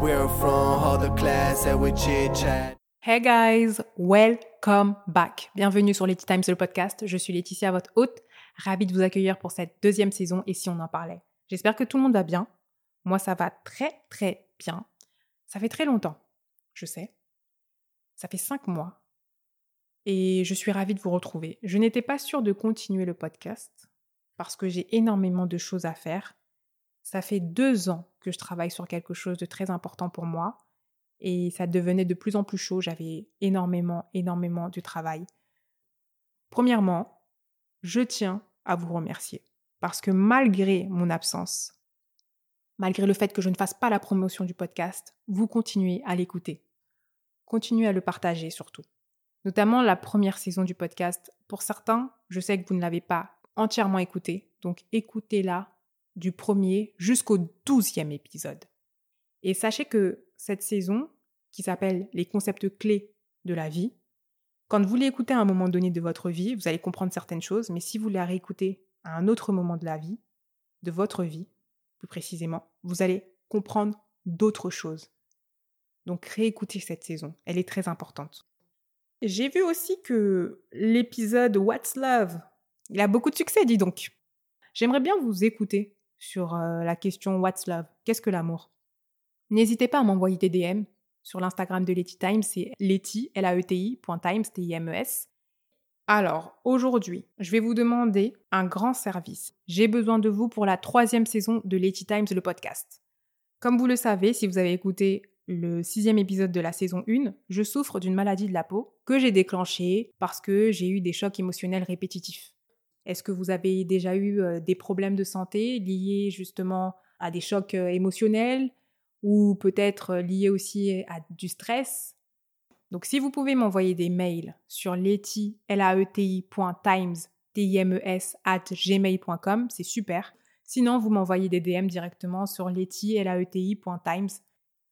We're from class chat. Hey guys, welcome back. Bienvenue sur Letty Times, le podcast. Je suis Laetitia, votre hôte. Ravie de vous accueillir pour cette deuxième saison et si on en parlait. J'espère que tout le monde va bien. Moi, ça va très très bien. Ça fait très longtemps, je sais. Ça fait cinq mois. Et je suis ravie de vous retrouver. Je n'étais pas sûre de continuer le podcast parce que j'ai énormément de choses à faire. Ça fait deux ans que je travaille sur quelque chose de très important pour moi et ça devenait de plus en plus chaud. J'avais énormément, énormément de travail. Premièrement, je tiens à vous remercier parce que malgré mon absence, malgré le fait que je ne fasse pas la promotion du podcast, vous continuez à l'écouter. Continuez à le partager surtout. Notamment la première saison du podcast. Pour certains, je sais que vous ne l'avez pas entièrement écouté, donc écoutez-la du premier jusqu'au douzième épisode. Et sachez que cette saison, qui s'appelle Les concepts clés de la vie, quand vous l'écoutez à un moment donné de votre vie, vous allez comprendre certaines choses, mais si vous la réécoutez à un autre moment de la vie, de votre vie, plus précisément, vous allez comprendre d'autres choses. Donc réécoutez cette saison, elle est très importante. J'ai vu aussi que l'épisode What's Love, il a beaucoup de succès, dis donc. J'aimerais bien vous écouter sur la question What's Love? Qu'est-ce que l'amour? N'hésitez pas à m'envoyer des DM sur l'Instagram de Letty Times, c'est Letty, l a e t -I, Times, e Alors, aujourd'hui, je vais vous demander un grand service. J'ai besoin de vous pour la troisième saison de Letty Times, le podcast. Comme vous le savez, si vous avez écouté le sixième épisode de la saison 1, je souffre d'une maladie de la peau que j'ai déclenchée parce que j'ai eu des chocs émotionnels répétitifs. Est-ce que vous avez déjà eu euh, des problèmes de santé liés justement à des chocs euh, émotionnels ou peut-être euh, liés aussi à du stress? Donc si vous pouvez m'envoyer des mails sur at gmail.com, c'est super. Sinon, vous m'envoyez des DM directement sur leti, laeti.times.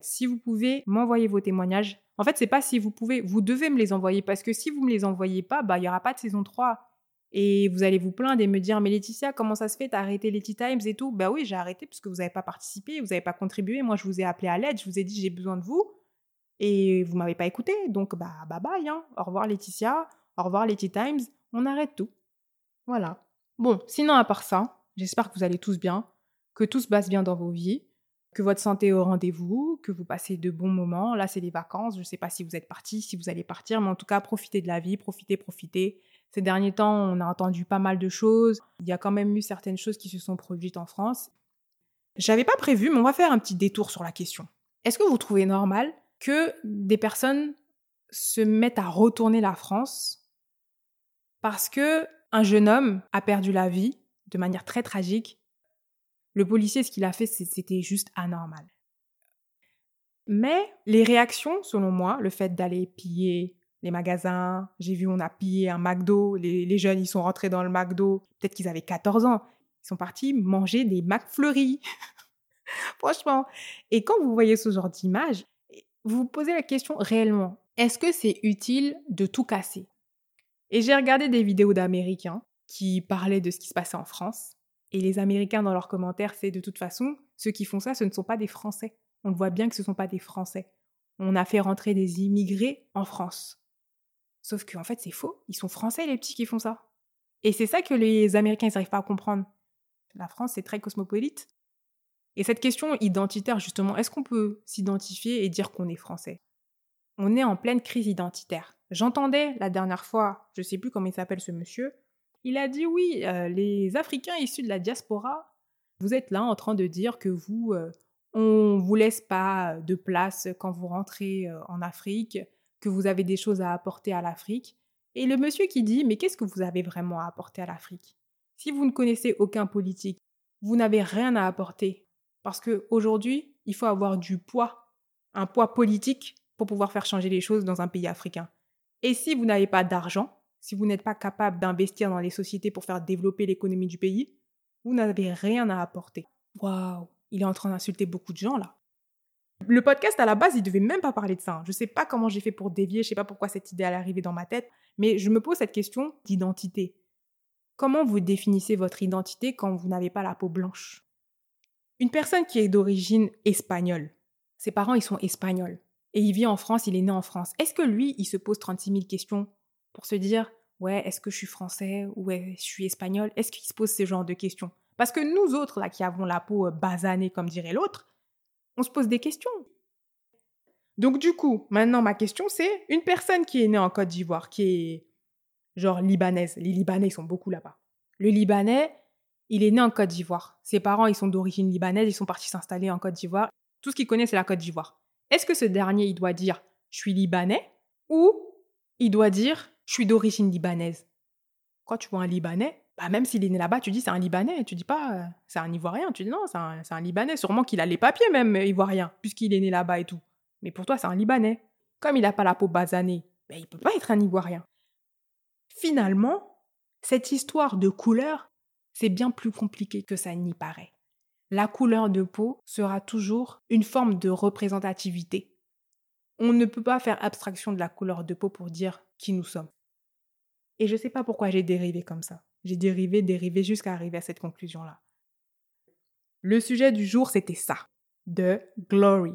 Si vous pouvez m'envoyer vos témoignages, en fait, c'est pas si vous pouvez, vous devez me les envoyer parce que si vous me les envoyez pas, bah il y aura pas de saison 3. Et vous allez vous plaindre et me dire, mais Laetitia, comment ça se fait T'as arrêté Letty Times et tout? Ben oui, j'ai arrêté parce que vous n'avez pas participé, vous n'avez pas contribué. Moi, je vous ai appelé à l'aide, je vous ai dit, j'ai besoin de vous. Et vous m'avez pas écouté. Donc, bah, bye bye. Hein. Au revoir Laetitia, au revoir Letty Times. On arrête tout. Voilà. Bon, sinon, à part ça, j'espère que vous allez tous bien, que tout se passe bien dans vos vies, que votre santé est au rendez-vous, que vous passez de bons moments. Là, c'est les vacances. Je ne sais pas si vous êtes partis, si vous allez partir, mais en tout cas, profitez de la vie, profitez, profitez ces derniers temps, on a entendu pas mal de choses. Il y a quand même eu certaines choses qui se sont produites en France. J'avais pas prévu, mais on va faire un petit détour sur la question. Est-ce que vous trouvez normal que des personnes se mettent à retourner la France parce que un jeune homme a perdu la vie de manière très tragique? Le policier, ce qu'il a fait, c'était juste anormal. Mais les réactions, selon moi, le fait d'aller piller les magasins. J'ai vu, on a pillé un McDo. Les, jeunes, ils sont rentrés dans le McDo. Peut-être qu'ils avaient 14 ans. Ils sont partis manger des McFlurry. Franchement. Et quand vous voyez ce genre d'image, vous vous posez la question réellement, est-ce que c'est utile de tout casser? Et j'ai regardé des vidéos d'Américains qui parlaient de ce qui se passait en France. Et les Américains, dans leurs commentaires, c'est de toute façon, ceux qui font ça, ce ne sont pas des Français. On le voit bien que ce ne sont pas des Français. On a fait rentrer des immigrés en France. Sauf qu'en fait, c'est faux. Ils sont français, les petits qui font ça. Et c'est ça que les Américains, ils n'arrivent pas à comprendre. La France, c'est très cosmopolite. Et cette question identitaire, justement, est-ce qu'on peut s'identifier et dire qu'on est français? On est en pleine crise identitaire. J'entendais la dernière fois, je ne sais plus comment il s'appelle ce monsieur, il a dit oui, euh, les Africains issus de la diaspora, vous êtes là en train de dire que vous, euh, on vous laisse pas de place quand vous rentrez euh, en Afrique, que vous avez des choses à apporter à l'Afrique, et le monsieur qui dit Mais qu'est-ce que vous avez vraiment à apporter à l'Afrique? Si vous ne connaissez aucun politique, vous n'avez rien à apporter. Parce qu'aujourd'hui, il faut avoir du poids, un poids politique pour pouvoir faire changer les choses dans un pays africain. Et si vous n'avez pas d'argent, si vous n'êtes pas capable d'investir dans les sociétés pour faire développer l'économie du pays, vous n'avez rien à apporter. Waouh, il est en train d'insulter beaucoup de gens là. Le podcast, à la base, il devait même pas parler de ça. Je sais pas comment j'ai fait pour dévier, je sais pas pourquoi cette idée est arrivée dans ma tête, mais je me pose cette question d'identité. Comment vous définissez votre identité quand vous n'avez pas la peau blanche? Une personne qui est d'origine espagnole, Ses parents, ils sont espagnols. Et il vit en France, il est né en France. Est-ce que lui, il se pose 36 000 questions pour se dire, ouais, est-ce que je suis français ou je suis espagnol Est-ce qu'il se pose ce genre de questions? Parce que nous autres, là, qui avons la peau euh, basanée, comme dirait l'autre, on se pose des questions. Donc du coup, maintenant, ma question, c'est une personne qui est née en Côte d'Ivoire, qui est genre libanaise. Les Libanais, ils sont beaucoup là-bas. Le Libanais, il est né en Côte d'Ivoire. Ses parents, ils sont d'origine libanaise, ils sont partis s'installer en Côte d'Ivoire. Tout ce qu'il connaît, c'est la Côte d'Ivoire. Est-ce que ce dernier, il doit dire je suis libanais ou il doit dire je suis d'origine libanaise Quand tu vois un Libanais, bah même s'il est né là-bas, tu dis c'est un Libanais, tu dis pas euh, c'est un Ivoirien, tu dis non, c'est un, Libanais. Sûrement qu'il a les papiers même ivoirien, puisqu'il est né là-bas et tout. Mais pour toi, c'est un Libanais. Comme il n'a pas la peau basanée, ben, il peut pas être un Ivoirien. Finalement, cette histoire de couleur, c'est bien plus compliqué que ça n'y paraît la couleur de peau sera toujours une forme de représentativité. On ne peut pas faire abstraction de la couleur de peau pour dire qui nous sommes. Et je ne sais pas pourquoi j'ai dérivé comme ça. J'ai dérivé, dérivé jusqu'à arriver à cette conclusion-là. Le sujet du jour, c'était ça, de Glory.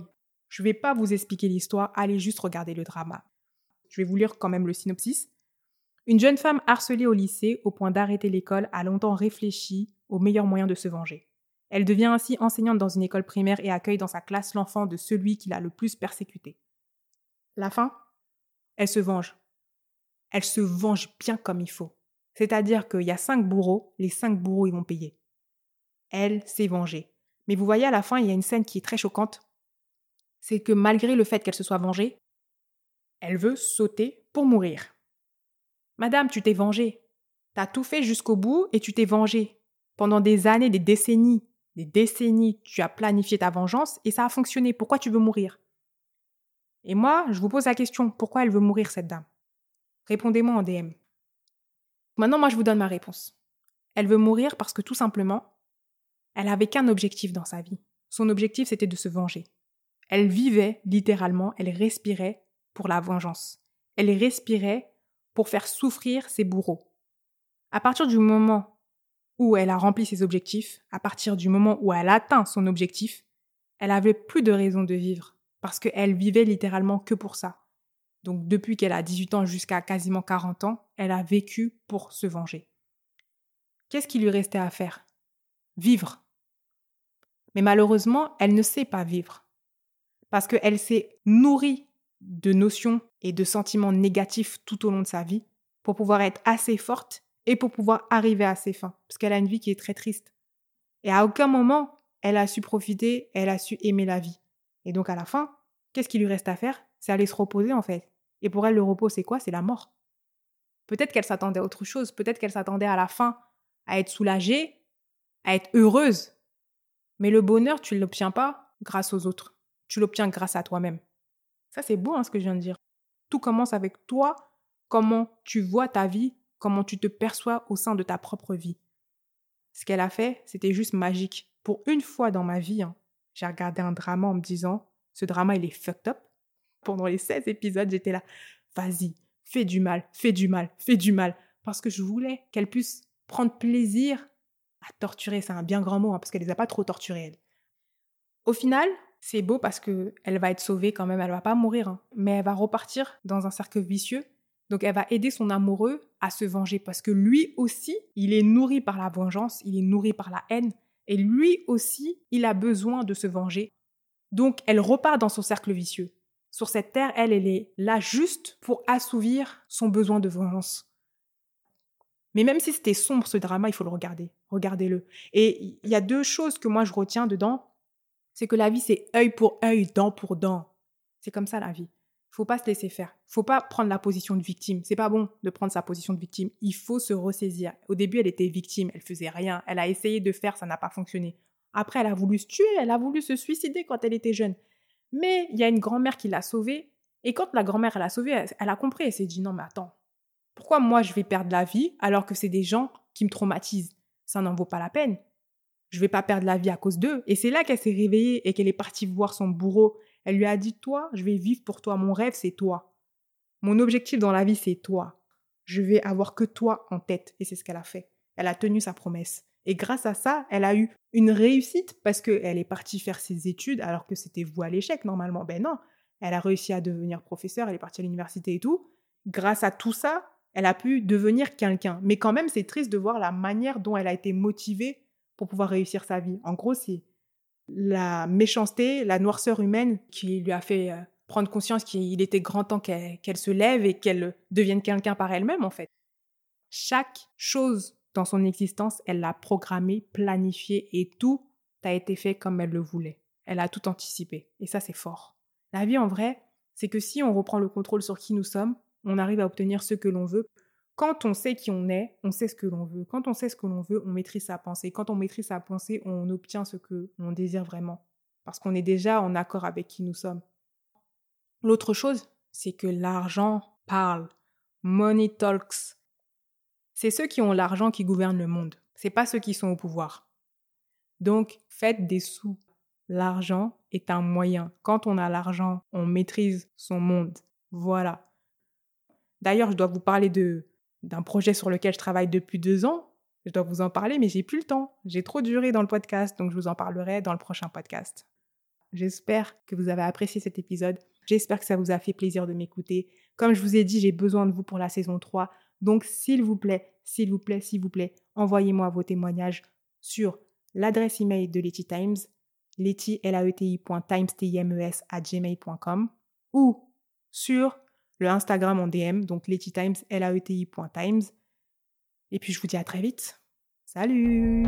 Je ne vais pas vous expliquer l'histoire, allez juste regarder le drama. Je vais vous lire quand même le synopsis. Une jeune femme harcelée au lycée au point d'arrêter l'école a longtemps réfléchi au meilleur moyen de se venger. Elle devient ainsi enseignante dans une école primaire et accueille dans sa classe l'enfant de celui qui l'a le plus persécuté. La fin? Elle se venge. Elle se venge bien comme il faut. C'est-à-dire qu'il y a cinq bourreaux, les cinq bourreaux ils vont payer. Elle s'est vengée. Mais vous voyez à la fin, il y a une scène qui est très choquante. C'est que malgré le fait qu'elle se soit vengée, elle veut sauter pour mourir. Madame, tu t'es vengée. T'as tout fait jusqu'au bout et tu t'es vengée. Pendant des années, des décennies, des décennies, tu as planifié ta vengeance et ça a fonctionné. Pourquoi tu veux mourir? Et moi, je vous pose la question, pourquoi elle veut mourir, cette dame? Répondez-moi en DM. Maintenant, moi, je vous donne ma réponse. Elle veut mourir parce que tout simplement, elle avait qu'un objectif dans sa vie. Son objectif, c'était de se venger. Elle vivait littéralement, elle respirait pour la vengeance. Elle respirait pour faire souffrir ses bourreaux. À partir du moment où elle a rempli ses objectifs, à partir du moment où elle atteint son objectif, elle avait plus de raison de vivre parce qu'elle vivait littéralement que pour ça. Donc depuis qu'elle a 18 ans jusqu'à quasiment 40 ans, elle a vécu pour se venger. Qu'est-ce qui lui restait à faire? Vivre. Mais malheureusement, elle ne sait pas vivre parce qu'elle s'est nourrie de notions et de sentiments négatifs tout au long de sa vie pour pouvoir être assez forte et pour pouvoir arriver à ses fins, parce qu'elle a une vie qui est très triste. Et à aucun moment, elle a su profiter, elle a su aimer la vie. Et donc à la fin, qu'est-ce qui lui reste à faire? C'est aller se reposer en fait. Et pour elle, le repos, c'est quoi? C'est la mort. Peut-être qu'elle s'attendait à autre chose, peut-être qu'elle s'attendait à la fin à être soulagée, à être heureuse. Mais le bonheur, tu ne l'obtiens pas grâce aux autres, tu l'obtiens grâce à toi-même. Ça, c'est beau hein, ce que je viens de dire. Tout commence avec toi, comment tu vois ta vie, comment tu te perçois au sein de ta propre vie? Ce qu'elle a fait, c'était juste magique. Pour une fois dans ma vie, hein, j'ai regardé un drama en me disant, ce drama, il est fucked up. Pendant les 16 épisodes, j'étais là, vas-y, fais du mal, fais du mal, fais du mal. Parce que je voulais qu'elle puisse prendre plaisir à torturer. C'est un bien grand mot, hein, parce qu'elle les a pas trop torturées, elle. Au final, c'est beau parce que elle va être sauvée quand même, elle va pas mourir, hein. mais elle va repartir dans un cercle vicieux donc elle va aider son amoureux à se venger parce que lui aussi, il est nourri par la vengeance, il est nourri par la haine et lui aussi, il a besoin de se venger. Donc elle repart dans son cercle vicieux. Sur cette terre, elle, elle est là juste pour assouvir son besoin de vengeance. Mais même si c'était sombre ce drama, il faut le regarder. Regardez-le. Et il y a deux choses que moi je retiens dedans. C'est que la vie, c'est œil pour œil, dent pour dent. C'est comme ça la vie faut pas se laisser faire. Faut pas prendre la position de victime. C'est pas bon de prendre sa position de victime. Il faut se ressaisir. Au début, elle était victime, elle faisait rien, elle a essayé de faire, ça n'a pas fonctionné. Après, elle a voulu se tuer, elle a voulu se suicider quand elle était jeune. Mais il y a une grand-mère qui l'a sauvée. Et quand la grand-mère l'a sauvée, elle, a compris, elle s'est dit non mais attends, pourquoi moi je vais perdre la vie alors que c'est des gens qui me traumatisent? Ça n'en vaut pas la peine. Je vais pas perdre la vie à cause d'eux. Et c'est là qu'elle s'est réveillée et qu'elle est partie voir son bourreau elle lui a dit, toi, je vais vivre pour toi. Mon rêve, c'est toi. Mon objectif dans la vie, c'est toi. Je vais avoir que toi en tête. Et c'est ce qu'elle a fait. Elle a tenu sa promesse. Et grâce à ça, elle a eu une réussite parce qu'elle est partie faire ses études alors que c'était vous à l'échec normalement. Ben non, elle a réussi à devenir professeure, elle est partie à l'université et tout. Grâce à tout ça, elle a pu devenir quelqu'un. Mais quand même, c'est triste de voir la manière dont elle a été motivée pour pouvoir réussir sa vie. En gros, c'est la méchanceté, la noirceur humaine qui lui a fait euh, prendre conscience qu'il était grand temps qu'elle se lève et qu'elle devienne quelqu'un par elle-même, en fait. Chaque chose dans son existence, elle l'a programmé, planifié et tout a été fait comme elle le voulait. Elle a tout anticipé. Et ça, c'est fort. La vie, en vrai, c'est que si on reprend le contrôle sur qui nous sommes, on arrive à obtenir ce que l'on veut. Quand on sait qui on est, on sait ce que l'on veut. Quand on sait ce que l'on veut, on maîtrise sa pensée. Quand on maîtrise sa pensée, on obtient ce que l'on désire vraiment. Parce qu'on est déjà en accord avec qui nous sommes. L'autre chose, c'est que l'argent parle. Money talks. C'est ceux qui ont l'argent qui gouvernent le monde. C'est pas ceux qui sont au pouvoir. Donc, faites des sous. L'argent est un moyen. Quand on a l'argent, on maîtrise son monde. Voilà. D'ailleurs, je dois vous parler d'un projet sur lequel je travaille depuis deux ans. Je dois vous en parler, mais j'ai plus le temps. J'ai trop duré dans le podcast, donc je vous en parlerai dans le prochain podcast. J'espère que vous avez apprécié cet épisode. J'espère que ça vous a fait plaisir de m'écouter. Comme je vous ai dit, j'ai besoin de vous pour la saison 3. Donc, s'il vous plaît, s'il vous plaît, s'il vous plaît, envoyez-moi vos témoignages sur l'adresse email de Letty Times, letty, l a e t à gmail.com ou sur le Instagram en DM, donc Letty Times, l a e t i Et puis, je vous dis à très vite. Salut